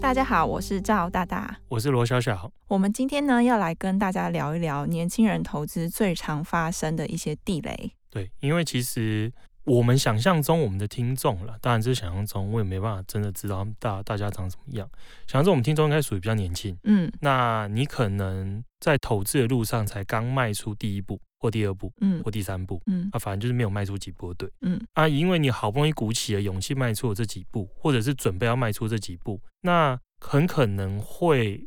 大家好，我是赵大大，我是罗小小。我们今天呢，要来跟大家聊一聊年轻人投资最常发生的一些地雷。对，因为其实我们想象中我们的听众了，当然这是想象中，我也没办法真的知道大大家长什么样。想象中我们听众应该属于比较年轻，嗯，那你可能在投资的路上才刚迈出第一步。或第二步，嗯，或第三步，嗯，啊，反正就是没有迈出几步，对，嗯，啊，因为你好不容易鼓起了勇气迈出了这几步，或者是准备要迈出这几步，那很可能会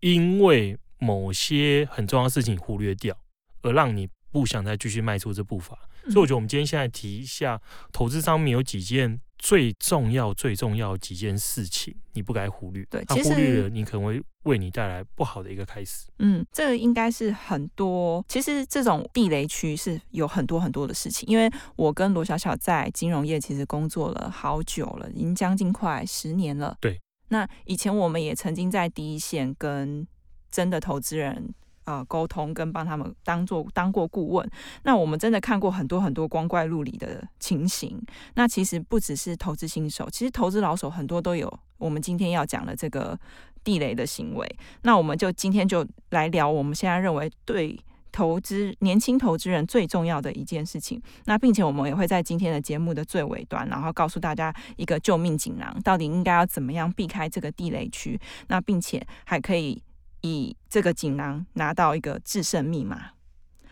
因为某些很重要的事情忽略掉，而让你不想再继续迈出这步伐。所以我觉得我们今天现在提一下投资上面有几件。最重要、最重要几件事情，你不该忽略。对，其实忽略了，你可能会为你带来不好的一个开始。嗯，这个应该是很多。其实这种地雷区是有很多很多的事情。因为我跟罗小小在金融业其实工作了好久了，已经将近快十年了。对。那以前我们也曾经在第一线跟真的投资人。呃，沟通跟帮他们当做当过顾问，那我们真的看过很多很多光怪陆离的情形。那其实不只是投资新手，其实投资老手很多都有我们今天要讲的这个地雷的行为。那我们就今天就来聊我们现在认为对投资年轻投资人最重要的一件事情。那并且我们也会在今天的节目的最尾端，然后告诉大家一个救命锦囊，到底应该要怎么样避开这个地雷区。那并且还可以。以这个锦囊拿到一个制胜密码。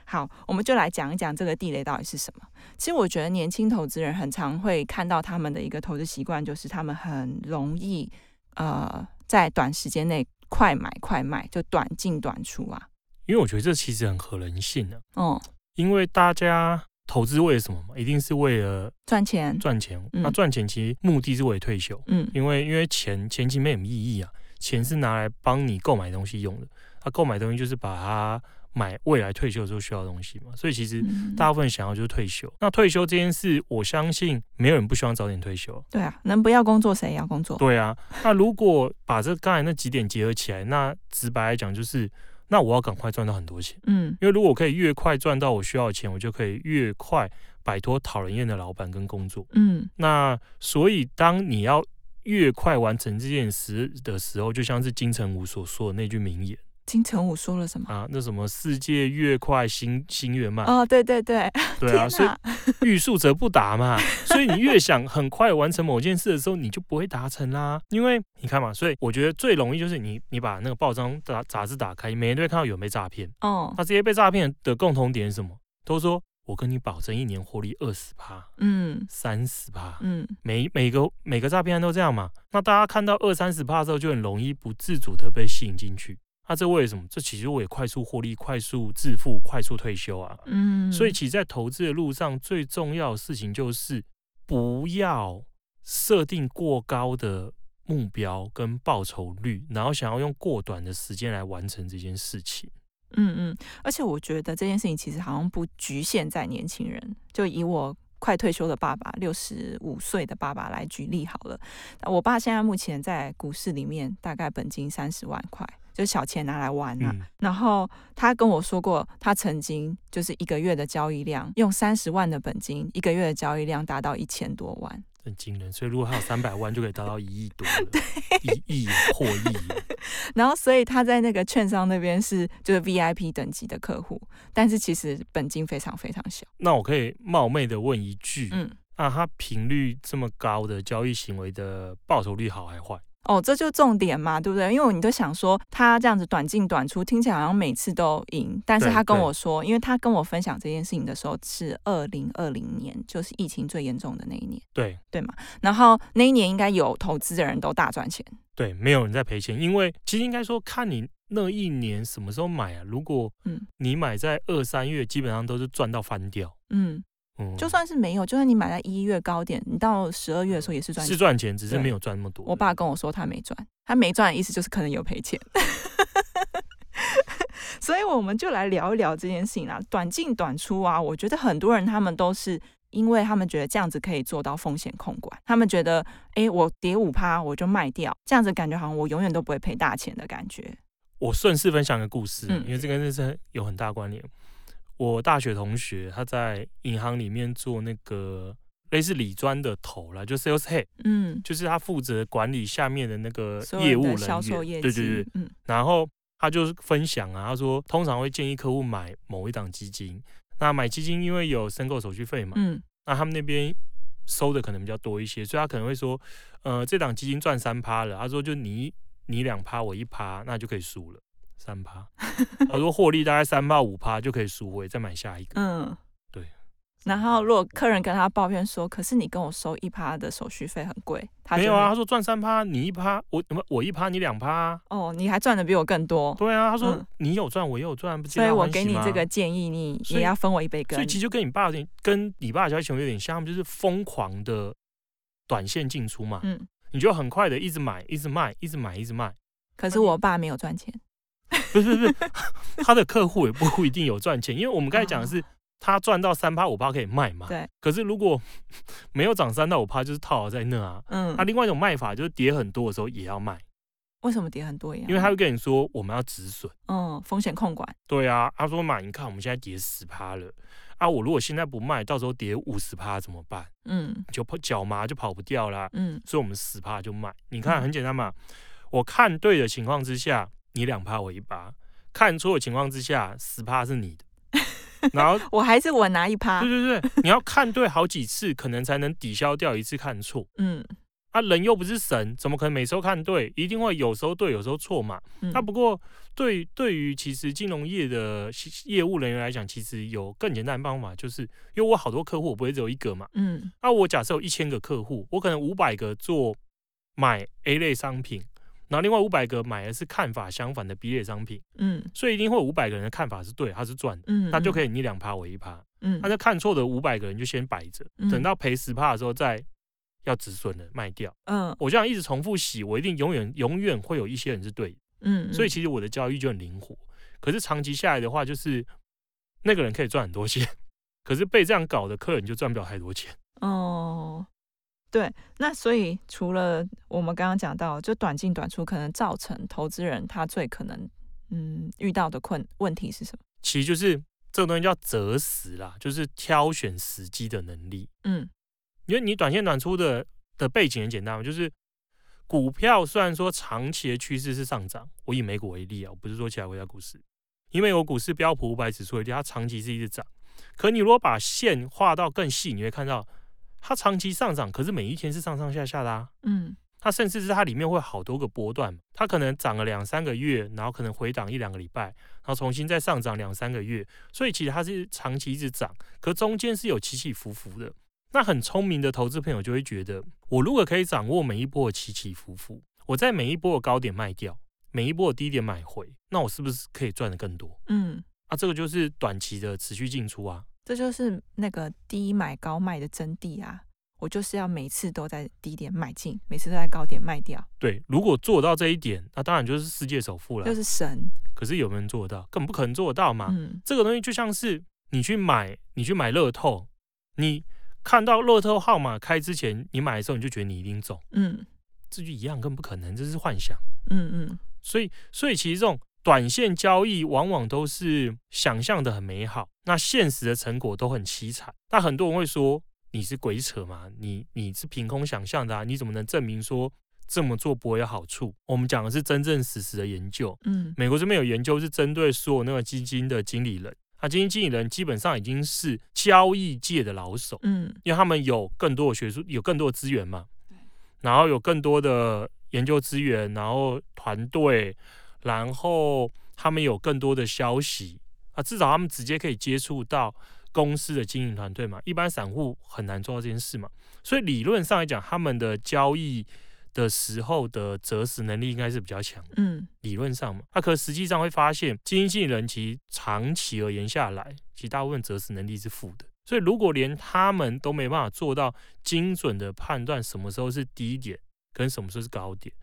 好，我们就来讲一讲这个地雷到底是什么。其实我觉得年轻投资人很常会看到他们的一个投资习惯，就是他们很容易呃在短时间内快买快卖，就短进短出啊。因为我觉得这其实很合人性的。哦，因为大家投资为了什么嘛？一定是为了赚钱。赚钱。嗯。那赚钱其实目的是为了退休。嗯。因为因为钱钱其实没什么意义啊。钱是拿来帮你购买东西用的，他购买东西就是把它买未来退休的时候需要的东西嘛，所以其实大部分想要就是退休。那退休这件事，我相信没有人不希望早点退休。对啊，能不要工作谁也要工作。对啊，那如果把这刚才那几点结合起来，那直白来讲就是，那我要赶快赚到很多钱。嗯，因为如果我可以越快赚到我需要的钱，我就可以越快摆脱讨人厌的老板跟工作。嗯，那所以当你要越快完成这件事的时候，就像是金城武所说的那句名言。金城武说了什么啊？那什么世界越快心心越慢。哦，对对对，对啊，所以欲速则不达嘛。所以你越想很快完成某件事的时候，你就不会达成啦。因为你看嘛，所以我觉得最容易就是你你把那个报章杂杂志打开，每天都会看到有被诈骗。哦，那这些被诈骗的共同点是什么？都说。我跟你保证，一年获利二十趴，嗯，三十趴，嗯，每每个每个诈骗案都这样嘛。那大家看到二三十趴之后，就很容易不自主的被吸引进去。那、啊、这为什么？这其实我也快速获利、快速致富、快速退休啊。嗯，所以其实在投资的路上，最重要的事情就是不要设定过高的目标跟报酬率，然后想要用过短的时间来完成这件事情。嗯嗯，而且我觉得这件事情其实好像不局限在年轻人。就以我快退休的爸爸，六十五岁的爸爸来举例好了。我爸现在目前在股市里面大概本金三十万块，就是小钱拿来玩啊。嗯、然后他跟我说过，他曾经就是一个月的交易量，用三十万的本金，一个月的交易量达到一千多万。很惊人，所以如果他有三百万，就可以达到一亿多 一亿破亿。然后，所以他在那个券商那边是就是 VIP 等级的客户，但是其实本金非常非常小。那我可以冒昧的问一句，嗯，那他频率这么高的交易行为的报酬率好还坏？哦，这就重点嘛，对不对？因为你都想说他这样子短进短出，听起来好像每次都赢。但是他跟我说，因为他跟我分享这件事情的时候是二零二零年，就是疫情最严重的那一年，对对嘛。然后那一年应该有投资的人都大赚钱，对，没有人在赔钱。因为其实应该说看你那一年什么时候买啊。如果嗯你买在二三月，基本上都是赚到翻掉，嗯。就算是没有，就算你买在一月高点，你到十二月的时候也是赚钱，是赚钱，只是没有赚那么多。我爸跟我说他没赚，他没赚的意思就是可能有赔钱。所以我们就来聊一聊这件事情啦。短进短出啊，我觉得很多人他们都是因为他们觉得这样子可以做到风险控管，他们觉得，哎、欸，我跌五趴我就卖掉，这样子感觉好像我永远都不会赔大钱的感觉。我顺势分享个故事，嗯、因为这个真是有很大关联。我大学同学他在银行里面做那个类似理专的头啦，就 sales head，嗯，就是他负责管理下面的那个业务人员，对对对，嗯，然后他就分享啊，他说通常会建议客户买某一档基金，那买基金因为有申购手续费嘛，嗯，那他们那边收的可能比较多一些，所以他可能会说，呃，这档基金赚三趴了，他说就你你两趴我一趴，那就可以输了。三趴，他说获利大概三趴五趴就可以赎回，再买下一个。嗯，对。然后如果客人跟他抱怨说，可是你跟我收一趴的手续费很贵，他没有啊，他说赚三趴，你一趴，我我一趴，你两趴。哦，你还赚的比我更多。对啊，他说、嗯、你有赚，我也有赚，不所以我给你这个建议，你也要分我一杯羹。所以其实就跟你爸有点，跟你爸的交易行为有点像，他们就是疯狂的短线进出嘛。嗯，你就很快的一直买，一直卖，一直买，一直卖。可是我爸没有赚钱。不是不是，他的客户也不一定有赚钱，因为我们刚才讲的是他赚到三趴五趴可以卖嘛。对。可是如果 没有涨三到五趴，就是套牢在那啊。嗯。那另外一种卖法就是跌很多的时候也要卖。为什么跌很多呀？因为他会跟你说我们要止损。嗯，风险控管。对啊，他说嘛，你看我们现在跌十趴了，啊，我如果现在不卖，到时候跌五十趴怎么办？嗯。就跑脚麻就跑不掉啦。嗯。所以我们十趴就卖。你看很简单嘛，我看对的情况之下。你两趴我一趴，看错的情况之下，十趴是你的，然后 我还是我拿一趴。对对对，你要看对好几次，可能才能抵消掉一次看错。嗯，啊，人又不是神，怎么可能每时候看对？一定会有时候对，有时候错嘛。那、嗯啊、不过对对于其实金融业的业务人员来讲，其实有更简单的方法，就是因为我好多客户，我不会只有一个嘛。嗯，那、啊、我假设有一千个客户，我可能五百个做买 A 类商品。然后另外五百个买的是看法相反的 B 类商品，嗯，所以一定会有五百个人的看法是对，他是赚的，嗯，那就可以你两趴我一趴，嗯，那就看错的五百个人就先摆着，等到赔十趴的时候再要止损的卖掉，嗯，我这样一直重复洗，我一定永远永远会有一些人是对的，嗯，所以其实我的交易就很灵活，可是长期下来的话，就是那个人可以赚很多钱，可是被这样搞的客人就赚不了太多钱，哦。对，那所以除了我们刚刚讲到，就短进短出可能造成投资人他最可能嗯遇到的困问题是什么？其实就是这个东西叫择时啦，就是挑选时机的能力。嗯，因为你短线短出的的背景很简单嘛，就是股票虽然说长期的趋势是上涨，我以美股为例啊，我不是说其他国家股市，因为我股市标普五百指数为例，它长期是一直涨，可你如果把线画到更细，你会看到。它长期上涨，可是每一天是上上下下的啊。嗯，它甚至是它里面会好多个波段，它可能涨了两三个月，然后可能回档一两个礼拜，然后重新再上涨两三个月。所以其实它是长期一直涨，可中间是有起起伏伏的。那很聪明的投资朋友就会觉得，我如果可以掌握每一波的起起伏伏，我在每一波的高点卖掉，每一波的低点买回，那我是不是可以赚得更多？嗯，啊，这个就是短期的持续进出啊。这就是那个低买高卖的真谛啊！我就是要每次都在低点买进，每次都在高点卖掉。对，如果做到这一点，那当然就是世界首富了，就是神。可是有没有人做得到？根本不可能做得到嘛。嗯，这个东西就像是你去买，你去买乐透，你看到乐透号码开之前，你买的时候你就觉得你一定中。嗯，这就一样，根本不可能，这是幻想。嗯嗯。所以，所以其实这种。短线交易往往都是想象的很美好，那现实的成果都很凄惨。那很多人会说，你是鬼扯嘛？你你是凭空想象的啊？你怎么能证明说这么做不会有好处？我们讲的是真正实时的研究。嗯，美国这边有研究是针对所有那个基金的经理人，啊，基金经理人基本上已经是交易界的老手。嗯，因为他们有更多的学术，有更多的资源嘛。然后有更多的研究资源，然后团队。然后他们有更多的消息啊，至少他们直接可以接触到公司的经营团队嘛，一般散户很难做到这件事嘛，所以理论上来讲，他们的交易的时候的择时能力应该是比较强，嗯，理论上嘛，那、啊、可实际上会发现，基金经理人其实长期而言下来，其实大部分择时能力是负的，所以如果连他们都没办法做到精准的判断什么时候是低点跟什么时候是高点。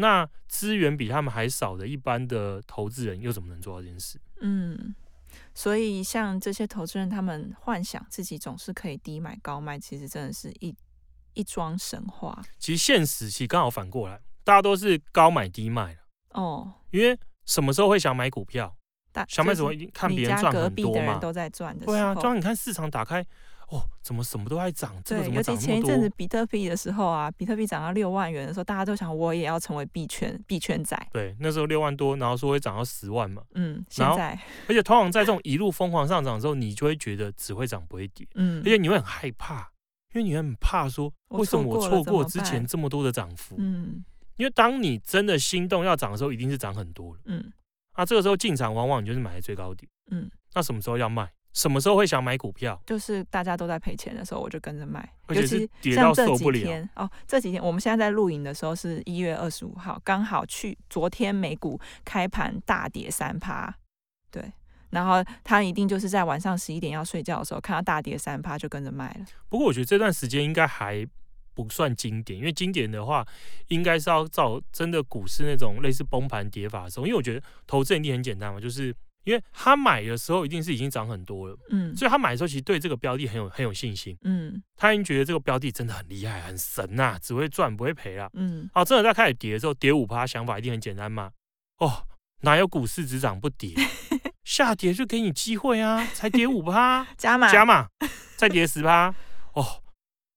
那资源比他们还少的一般的投资人又怎么能做到这件事？嗯，所以像这些投资人，他们幻想自己总是可以低买高卖，其实真的是一一桩神话。其实现实其实刚好反过来，大家都是高买低卖哦，因为什么时候会想买股票？想买什么？看别人赚很多嘛。都在赚的。对啊，当你看市场打开。哦，怎么什么都在涨？对，尤其前一阵子比特币的时候啊，比特币涨到六万元的时候，大家都想我也要成为币圈币圈仔。对，那时候六万多，然后说会涨到十万嘛。嗯，现在，而且通常在这种一路疯狂上涨的时候，你就会觉得只会涨不会跌。嗯，而且你会很害怕，因为你会很怕说，为什么我错过之前这么多的涨幅？嗯，因为当你真的心动要涨的时候，一定是涨很多了。嗯，那这个时候进场往往你就是买在最高点。嗯，那什么时候要卖？什么时候会想买股票？就是大家都在赔钱的时候，我就跟着卖。而且是跌到受不了。像这几天哦，这几天我们现在在录影的时候是一月二十五号，刚好去昨天美股开盘大跌三趴，对，然后他一定就是在晚上十一点要睡觉的时候看到大跌三趴就跟着卖了。不过我觉得这段时间应该还不算经典，因为经典的话应该是要照真的股市那种类似崩盘跌法的时候，因为我觉得投资一定很简单嘛，就是。因为他买的时候一定是已经涨很多了，嗯，所以他买的时候其实对这个标的很有很有信心，嗯，他已经觉得这个标的真的很厉害、很神呐、啊，只会赚不会赔啦，嗯，好，真的在开始跌的时候，跌五趴，想法一定很简单嘛，哦，哪有股市只涨不跌，下跌就给你机会啊，才跌五趴，加码。加码，再跌十趴，哦，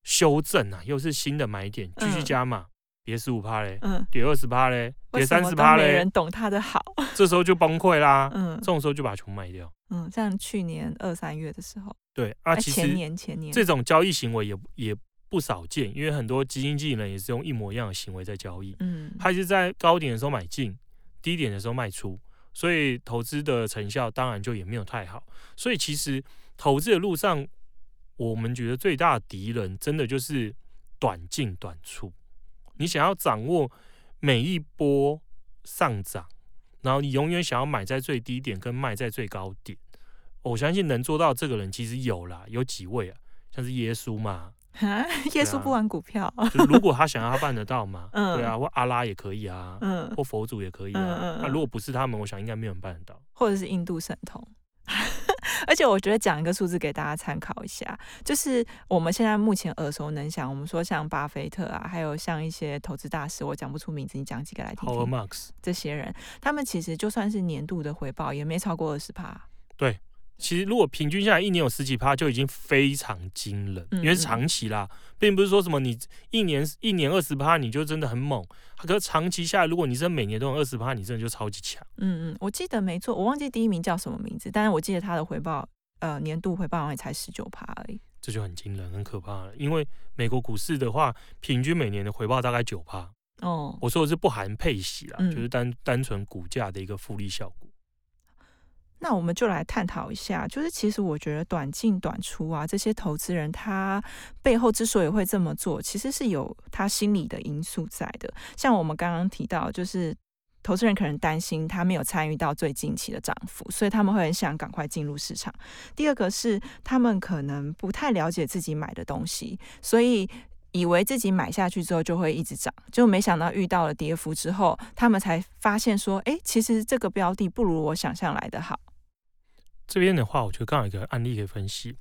修正啊，又是新的买点，继续加码。嗯跌十五趴嘞，嗯，跌二十趴嘞，跌三十趴嘞，没人懂他的好，这时候就崩溃啦，嗯，这种时候就把球卖掉，嗯，像去年二三月的时候，对啊，其实前年前年这种交易行为也也不少见，因为很多基金经理人也是用一模一样的行为在交易，嗯，他是在高点的时候买进，低点的时候卖出，所以投资的成效当然就也没有太好，所以其实投资的路上，我们觉得最大的敌人真的就是短进短出。你想要掌握每一波上涨，然后你永远想要买在最低点跟卖在最高点，我相信能做到这个人其实有啦，有几位啊，像是耶稣嘛，耶稣不玩股票，如果他想要，他办得到嘛，对啊，或阿拉也可以啊，或佛祖也可以啊，那如果不是他们，我想应该没有人办得到，或者是印度神童。而且我觉得讲一个数字给大家参考一下，就是我们现在目前耳熟能详，我们说像巴菲特啊，还有像一些投资大师，我讲不出名字，你讲几个来听听。Howard Marks 这些人，他们其实就算是年度的回报，也没超过二十趴。对。其实，如果平均下来一年有十几趴，就已经非常惊人，因为是长期啦，并不是说什么你一年一年二十趴，你就真的很猛。可是长期下来，如果你真的每年都有二十趴，你真的就超级强。嗯嗯，我记得没错，我忘记第一名叫什么名字，但是我记得他的回报，呃，年度回报好像也才十九趴而已。这就很惊人，很可怕了。因为美国股市的话，平均每年的回报大概九趴。哦，我说的是不含配息啦，嗯、就是单单纯股价的一个复利效果。那我们就来探讨一下，就是其实我觉得短进短出啊，这些投资人他背后之所以会这么做，其实是有他心理的因素在的。像我们刚刚提到，就是投资人可能担心他没有参与到最近期的涨幅，所以他们会很想赶快进入市场。第二个是他们可能不太了解自己买的东西，所以以为自己买下去之后就会一直涨，就没想到遇到了跌幅之后，他们才发现说，哎，其实这个标的不如我想象来的好。这边的话，我觉得刚好有一个案例可以分析。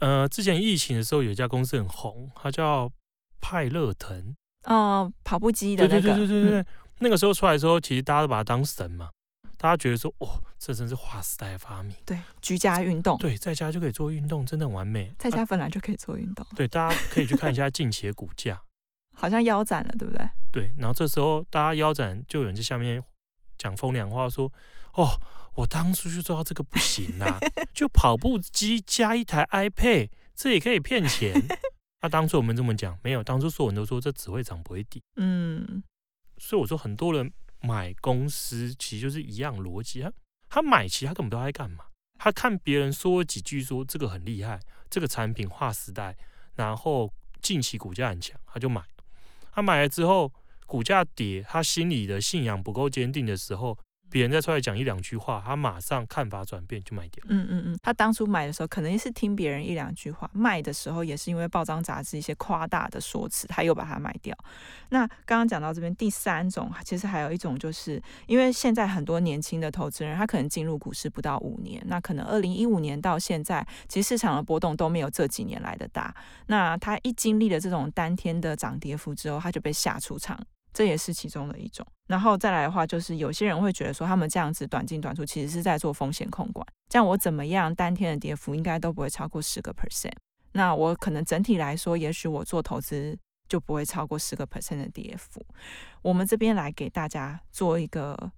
呃，之前疫情的时候，有一家公司很红，它叫派乐腾。哦，跑步机的那个。对对对对对对。嗯、那个时候出来的时候，其实大家都把它当神嘛。大家觉得说，哦，这真是划时代的发明。对，居家运动。对，在家就可以做运动，真的很完美。在家本来就可以做运动。啊、对，大家可以去看一下近期的股价。好像腰斩了，对不对？对，然后这时候大家腰斩，就有人在下面讲风凉话说，哦。我当初就知道这个不行啊，就跑步机加一台 iPad，这也可以骗钱。那、啊、当初我们这么讲，没有，当初所有人都说这只会涨不会跌。嗯，所以我说很多人买公司其实就是一样逻辑，他他买其实他根本都在干嘛？他看别人说几句说这个很厉害，这个产品划时代，然后近期股价很强，他就买。他买了之后股价跌，他心里的信仰不够坚定的时候。别人再出来讲一两句话，他马上看法转变就卖掉。嗯嗯嗯，他当初买的时候可能是听别人一两句话，卖的时候也是因为报章杂志一些夸大的说辞，他又把它卖掉。那刚刚讲到这边，第三种其实还有一种，就是因为现在很多年轻的投资人，他可能进入股市不到五年，那可能二零一五年到现在，其实市场的波动都没有这几年来的大。那他一经历了这种当天的涨跌幅之后，他就被吓出场。这也是其中的一种，然后再来的话，就是有些人会觉得说，他们这样子短进短出，其实是在做风险控管。这样我怎么样，当天的跌幅应该都不会超过十个 percent。那我可能整体来说，也许我做投资就不会超过十个 percent 的跌幅。我们这边来给大家做一个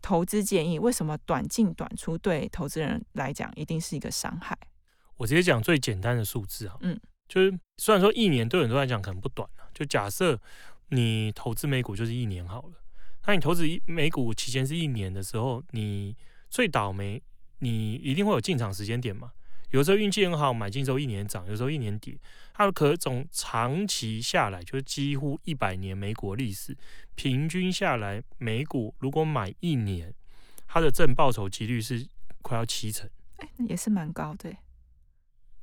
投资建议，为什么短进短出对投资人来讲一定是一个伤害？我直接讲最简单的数字啊，嗯，就是虽然说一年对很多人来讲可能不短了，就假设。你投资美股就是一年好了，那你投资一美股期间是一年的时候，你最倒霉，你一定会有进场时间点嘛？有时候运气很好，买进之后一年涨，有时候一年跌。它可总长期下来，就是几乎一百年美股历史平均下来，美股如果买一年，它的正报酬几率是快要七成，哎，也是蛮高的。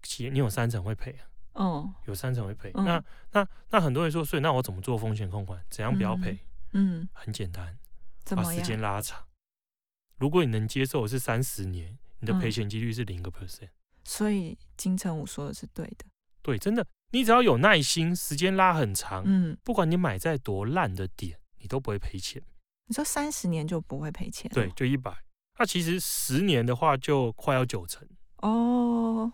七，你有三成会赔啊？哦，有三成会赔。嗯、那那那很多人说，所以那我怎么做风险控管？怎样不要赔？嗯，很简单，把时间拉长。如果你能接受是三十年，你的赔钱几率是零个 percent。所以金城武说的是对的。对，真的，你只要有耐心，时间拉很长，嗯，不管你买在多烂的点，你都不会赔钱。你说三十年就不会赔钱？对，就一百。那其实十年的话，就快要九成。哦。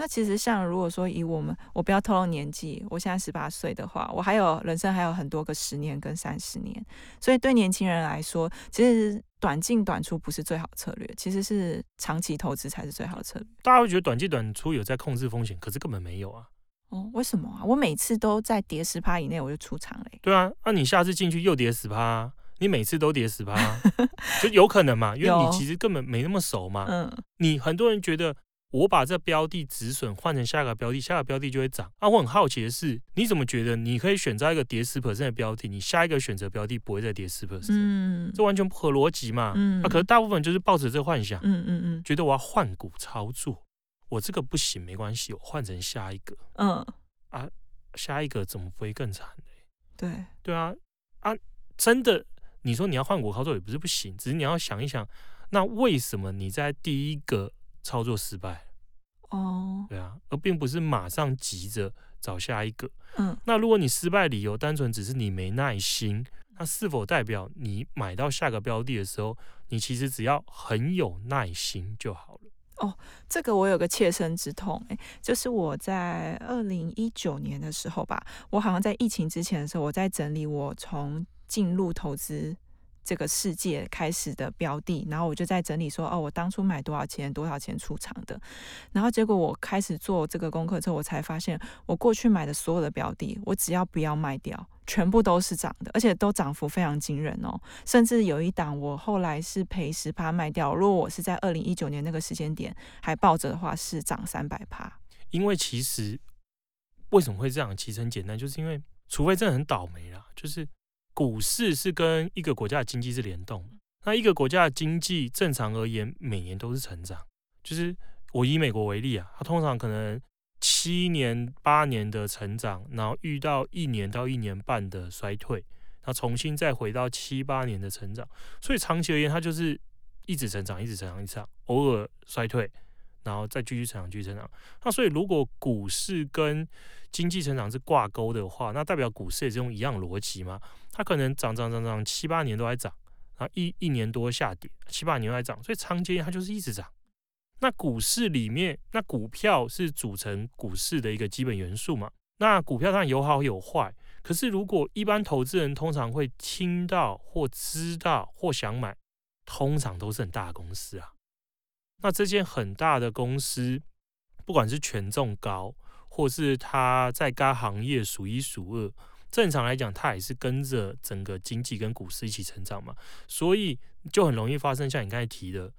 那其实像如果说以我们，我不要透露年纪，我现在十八岁的话，我还有人生还有很多个十年跟三十年，所以对年轻人来说，其实短进短出不是最好策略，其实是长期投资才是最好策略。大家会觉得短进短出有在控制风险，可是根本没有啊。哦，为什么啊？我每次都在跌十趴以内我就出场嘞。对啊，那你下次进去又跌十趴，你每次都跌十趴，就有可能嘛？因为你其实根本没那么熟嘛。嗯，你很多人觉得。我把这标的止损换成下一个标的，下个标的就会涨。啊，我很好奇的是，你怎么觉得你可以选择一个跌十 percent 的标的，你下一个选择标的不会再跌十 percent？嗯，这完全不合逻辑嘛。嗯，啊，可是大部分就是抱着这个幻想，嗯嗯嗯，觉得我要换股操作，我这个不行没关系，我换成下一个。嗯，啊，下一个怎么不会更惨呢？对，对啊，啊，真的，你说你要换股操作也不是不行，只是你要想一想，那为什么你在第一个操作失败哦，对啊，而并不是马上急着找下一个。嗯，那如果你失败理由单纯只是你没耐心，那是否代表你买到下个标的的时候，你其实只要很有耐心就好了？哦，这个我有个切身之痛，哎，就是我在二零一九年的时候吧，我好像在疫情之前的时候，我在整理我从进入投资。这个世界开始的标的，然后我就在整理说，哦，我当初买多少钱，多少钱出场的，然后结果我开始做这个功课之后，我才发现，我过去买的所有的标的，我只要不要卖掉，全部都是涨的，而且都涨幅非常惊人哦，甚至有一档我后来是赔十趴卖掉，如果我是在二零一九年那个时间点还抱着的话，是涨三百趴。因为其实为什么会这样？其实很简单，就是因为除非真的很倒霉啦，就是。股市是跟一个国家的经济是联动的，那一个国家的经济正常而言每年都是成长。就是我以美国为例啊，它通常可能七年八年的成长，然后遇到一年到一年半的衰退，那重新再回到七八年的成长。所以长期而言，它就是一直成长，一直成长，一直成长，偶尔衰退，然后再继续成长，继续成长。那所以如果股市跟经济成长是挂钩的话，那代表股市也是用一样逻辑吗？它可能涨涨涨涨七八年都在涨，然后一一年多下跌，七八年都在涨，所以长期它就是一直涨。那股市里面，那股票是组成股市的一个基本元素嘛？那股票当然有好有坏，可是如果一般投资人通常会听到或知道或想买，通常都是很大的公司啊。那这间很大的公司，不管是权重高，或是他在该行业数一数二，正常来讲，他也是跟着整个经济跟股市一起成长嘛，所以就很容易发生像你刚才提的，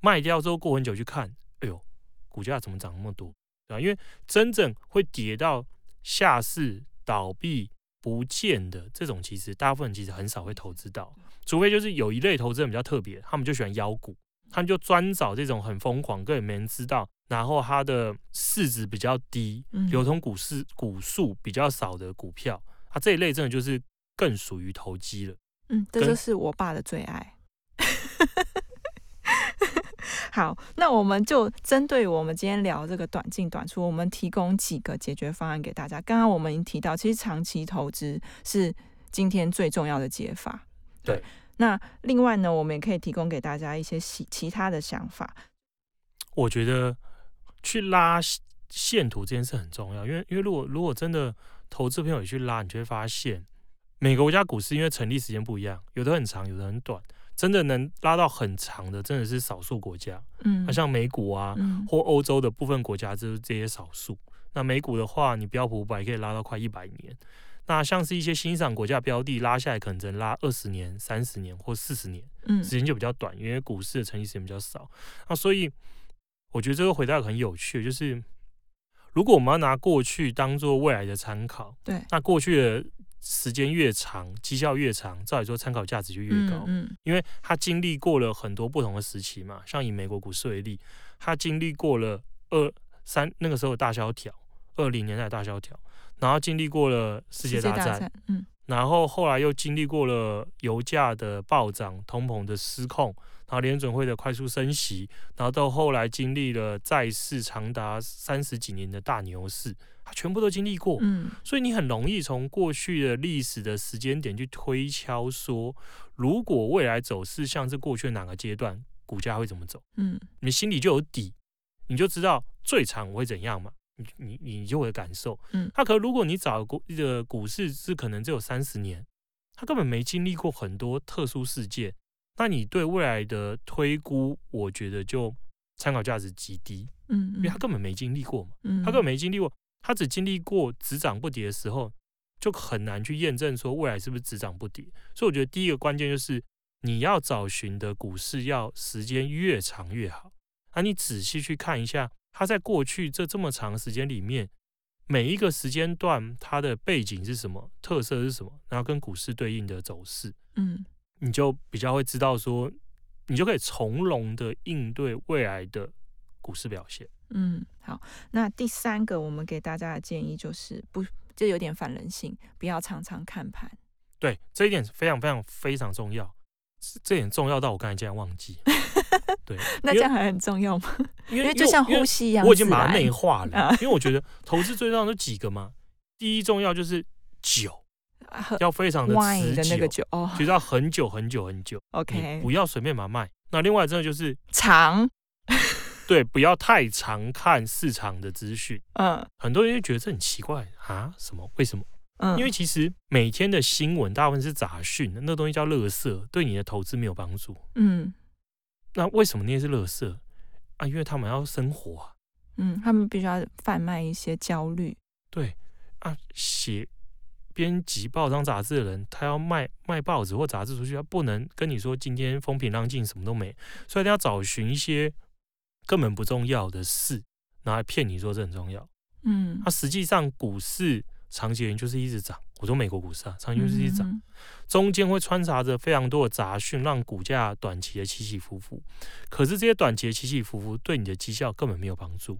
卖掉之后过很久去看，哎呦，股价怎么涨那么多，对吧？因为真正会跌到下市倒闭不见的这种其实大部分人其实很少会投资到，除非就是有一类投资人比较特别，他们就喜欢妖股，他们就专找这种很疯狂，根本没人知道，然后它的市值比较低，流通股市股数比较少的股票，它这一类真的就是更属于投机了。嗯，这就是我爸的最爱。好，那我们就针对我们今天聊这个短进短出，我们提供几个解决方案给大家。刚刚我们已经提到，其实长期投资是今天最重要的解法。对，那另外呢，我们也可以提供给大家一些其其他的想法。我觉得去拉线图这件事很重要，因为因为如果如果真的投资朋友也去拉，你就会发现每个国家股市因为成立时间不一样，有的很长，有的很短。真的能拉到很长的，真的是少数国家。嗯，像美股啊，嗯、或欧洲的部分国家，就是这些少数。那美股的话，你标普五百可以拉到快一百年。那像是一些欣赏国家标的拉下来，可能只能拉二十年、三十年或四十年，嗯，时间就比较短，因为股市的成立时间比较少。那所以，我觉得这个回答很有趣，就是如果我们要拿过去当做未来的参考，对，那过去的。时间越长，绩效越长，照理说参考价值就越高。嗯，嗯，因为他经历过了很多不同的时期嘛，像以美国股市为例，他经历过了二三那个时候的大萧条，二零年代的大萧条，然后经历过了世界大战，嗯，然后后来又经历过了油价的暴涨、通膨的失控，然后联准会的快速升息，然后到后来经历了债市长达三十几年的大牛市。他全部都经历过，嗯，所以你很容易从过去的历史的时间点去推敲说，如果未来走势像是过去的哪个阶段，股价会怎么走，嗯，你心里就有底，你就知道最长我会怎样嘛，你你你就会感受，嗯，他可如果你找股的股市是可能只有三十年，他根本没经历过很多特殊事件，那你对未来的推估，我觉得就参考价值极低，嗯，因为他根本没经历过嘛，嗯，他根本没经历过。他只经历过只涨不跌的时候，就很难去验证说未来是不是只涨不跌。所以我觉得第一个关键就是你要找寻的股市要时间越长越好。那你仔细去看一下，它在过去这这么长时间里面，每一个时间段它的背景是什么，特色是什么，然后跟股市对应的走势，嗯，你就比较会知道说，你就可以从容的应对未来的股市表现。嗯，好。那第三个，我们给大家的建议就是不，就有点反人性，不要常常看盘。对，这一点非常非常非常重要。这点重要到我刚才竟然忘记。对，那这样还很重要吗？因为，因为就像呼吸一样，我已经把它内化了。因为我觉得投资最重要的几个嘛，第一重要就是酒，要非常的持久，的那个酒哦，就是要很久很久很久。OK，不要随便把它卖。那另外真的就是长。对，不要太常看市场的资讯。嗯，很多人就觉得这很奇怪啊，什么？为什么？嗯，因为其实每天的新闻大部分是杂讯，那东西叫垃圾，对你的投资没有帮助。嗯，那为什么那些是垃圾啊？因为他们要生活啊。嗯，他们必须要贩卖一些焦虑。对啊，写编辑报章杂志的人，他要卖卖报纸或杂志出去，他不能跟你说今天风平浪静，什么都没，所以他要找寻一些。根本不重要的事，拿来骗你说这很重要。嗯，它实际上股市长期就是一直涨。我说美国股市啊，长期就是一直涨，中间会穿插着非常多的杂讯，让股价短期的起起伏伏。可是这些短期的起起伏伏对你的绩效根本没有帮助，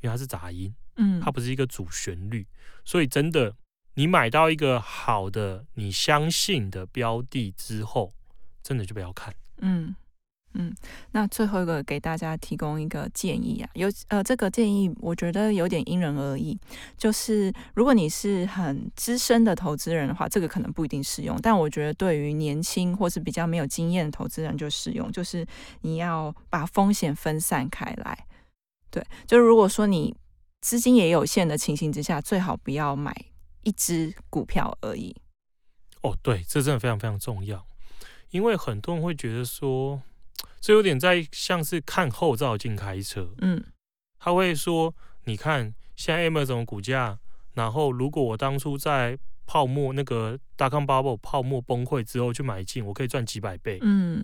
因为它是杂音。嗯，它不是一个主旋律。所以真的，你买到一个好的、你相信的标的之后，真的就不要看。嗯。嗯，那最后一个给大家提供一个建议啊，有呃这个建议我觉得有点因人而异，就是如果你是很资深的投资人的话，这个可能不一定适用，但我觉得对于年轻或是比较没有经验的投资人就适用，就是你要把风险分散开来。对，就是如果说你资金也有限的情形之下，最好不要买一只股票而已。哦，对，这真的非常非常重要，因为很多人会觉得说。这有点在像是看后照镜开车，嗯，他会说，你看现在 Amazon 股价，然后如果我当初在泡沫那个 dot-com bubble 泡沫崩溃之后去买进，我可以赚几百倍，嗯，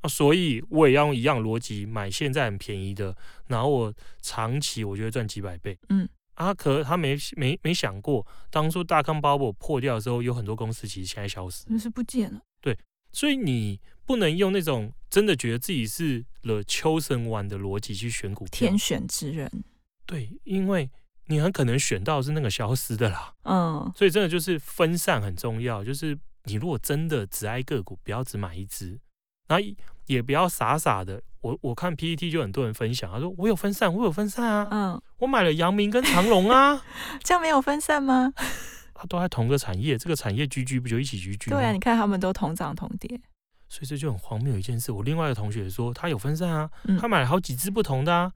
啊，所以我也要用一样逻辑买现在很便宜的，然后我长期我就会赚几百倍，嗯，啊，可他没没没想过，当初大康 bubble 破掉的时候，有很多公司其实现在消失，就是不见了。对，所以你不能用那种真的觉得自己是了秋神丸的逻辑去选股票，天选之人。对，因为你很可能选到是那个消失的啦。嗯，所以真的就是分散很重要，就是你如果真的只爱个股，不要只买一只，然后也不要傻傻的。我我看 PPT 就很多人分享，他说我有分散，我有分散啊，嗯，我买了阳明跟长隆啊，这样没有分散吗？他都在同个产业，这个产业居居不就一起居居吗？对啊，你看他们都同涨同跌，所以这就很荒谬一件事。我另外一个同学说他有分散啊，嗯、他买了好几只不同的啊，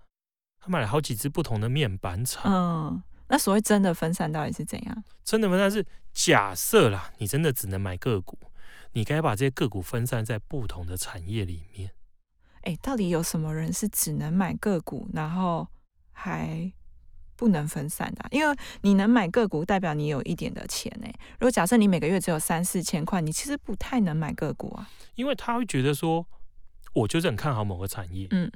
他买了好几只不同的面板厂。嗯，那所谓真的分散到底是怎样？真的分散是假设啦，你真的只能买个股，你该把这些个股分散在不同的产业里面。哎，到底有什么人是只能买个股，然后还不能分散的啊？因为你能买个股，代表你有一点的钱哎。如果假设你每个月只有三四千块，你其实不太能买个股啊。因为他会觉得说，我就是很看好某个产业，嗯，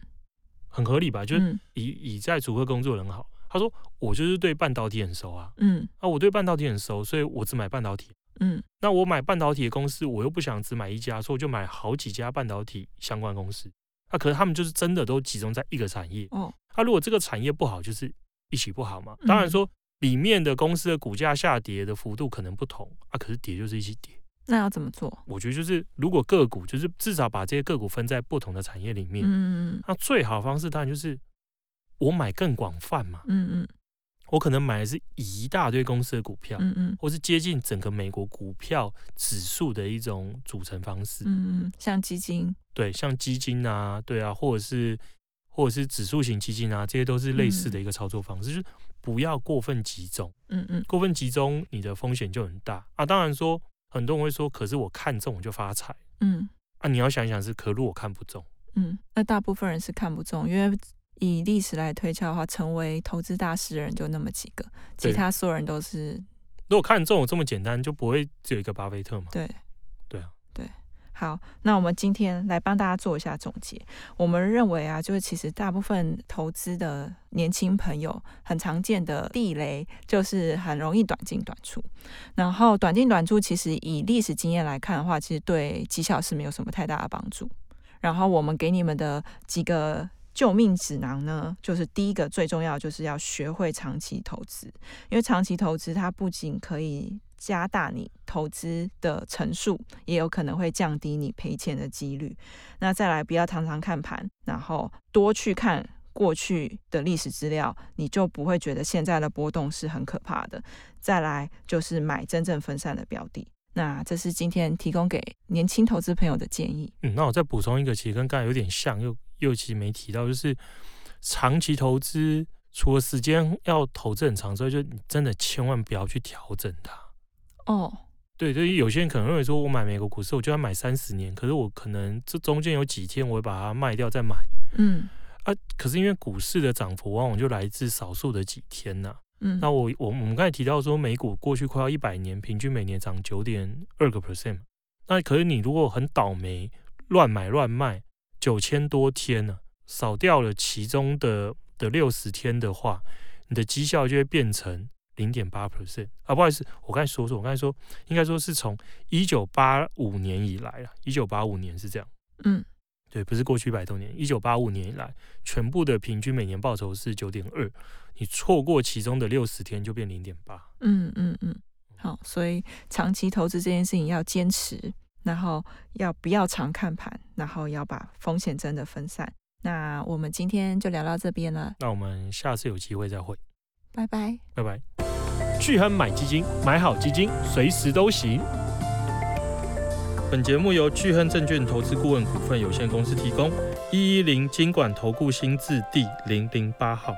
很合理吧？就是以、嗯、以在主科工作人好，他说我就是对半导体很熟啊，嗯，啊，我对半导体很熟，所以我只买半导体，嗯，那我买半导体的公司，我又不想只买一家，所以我就买好几家半导体相关公司。那、啊、可是他们就是真的都集中在一个产业哦。那、啊、如果这个产业不好，就是一起不好嘛。当然说里面的公司的股价下跌的幅度可能不同啊，可是跌就是一起跌。那要怎么做？我觉得就是如果个股就是至少把这些个股分在不同的产业里面。嗯嗯。那最好的方式当然就是我买更广泛嘛。嗯嗯。我可能买的是一大堆公司的股票，嗯嗯，或是接近整个美国股票指数的一种组成方式，嗯嗯，像基金，对，像基金啊，对啊，或者是或者是指数型基金啊，这些都是类似的一个操作方式，嗯、就是不要过分集中，嗯嗯，过分集中你的风险就很大。啊。当然说，很多人会说，可是我看中我就发财，嗯，啊，你要想想是，可如果看不中，嗯，那大部分人是看不中，因为。以历史来推敲的话，成为投资大师的人就那么几个，其他所有人都是。如果看中我这么简单，就不会只有一个巴菲特嘛？对，对啊，对。好，那我们今天来帮大家做一下总结。我们认为啊，就是其实大部分投资的年轻朋友很常见的地雷，就是很容易短进短出。然后短进短出，其实以历史经验来看的话，其实对绩效是没有什么太大的帮助。然后我们给你们的几个。救命指南呢，就是第一个最重要，就是要学会长期投资，因为长期投资它不仅可以加大你投资的成数，也有可能会降低你赔钱的几率。那再来，不要常常看盘，然后多去看过去的历史资料，你就不会觉得现在的波动是很可怕的。再来就是买真正分散的标的。那这是今天提供给年轻投资朋友的建议。嗯，那我再补充一个，其实跟刚才有点像，又又其实没提到，就是长期投资，除了时间要投资很长之外，就你真的千万不要去调整它。哦，对，就是有些人可能认为说，我买美国股市，我就要买三十年，可是我可能这中间有几天我会把它卖掉再买。嗯，啊，可是因为股市的涨幅往往就来自少数的几天呐、啊。嗯，那我我我们刚才提到说，美股过去快要一百年，平均每年涨九点二个 percent。那可是你如果很倒霉，乱买乱卖九千多天呢、啊，少掉了其中的的六十天的话，你的绩效就会变成零点八 percent 啊。不好意思，我刚才说说，我刚才说应该说是从一九八五年以来啊，一九八五年是这样。嗯。对，不是过去一百多年，一九八五年以来，全部的平均每年报酬是九点二，你错过其中的六十天就变零点八。嗯嗯嗯，好，所以长期投资这件事情要坚持，然后要不要常看盘，然后要把风险真的分散。那我们今天就聊到这边了，那我们下次有机会再会，拜拜，拜拜。巨亨买基金，买好基金，随时都行。本节目由巨亨证券投资顾问股份有限公司提供，一一零金管投顾新字第零零八号。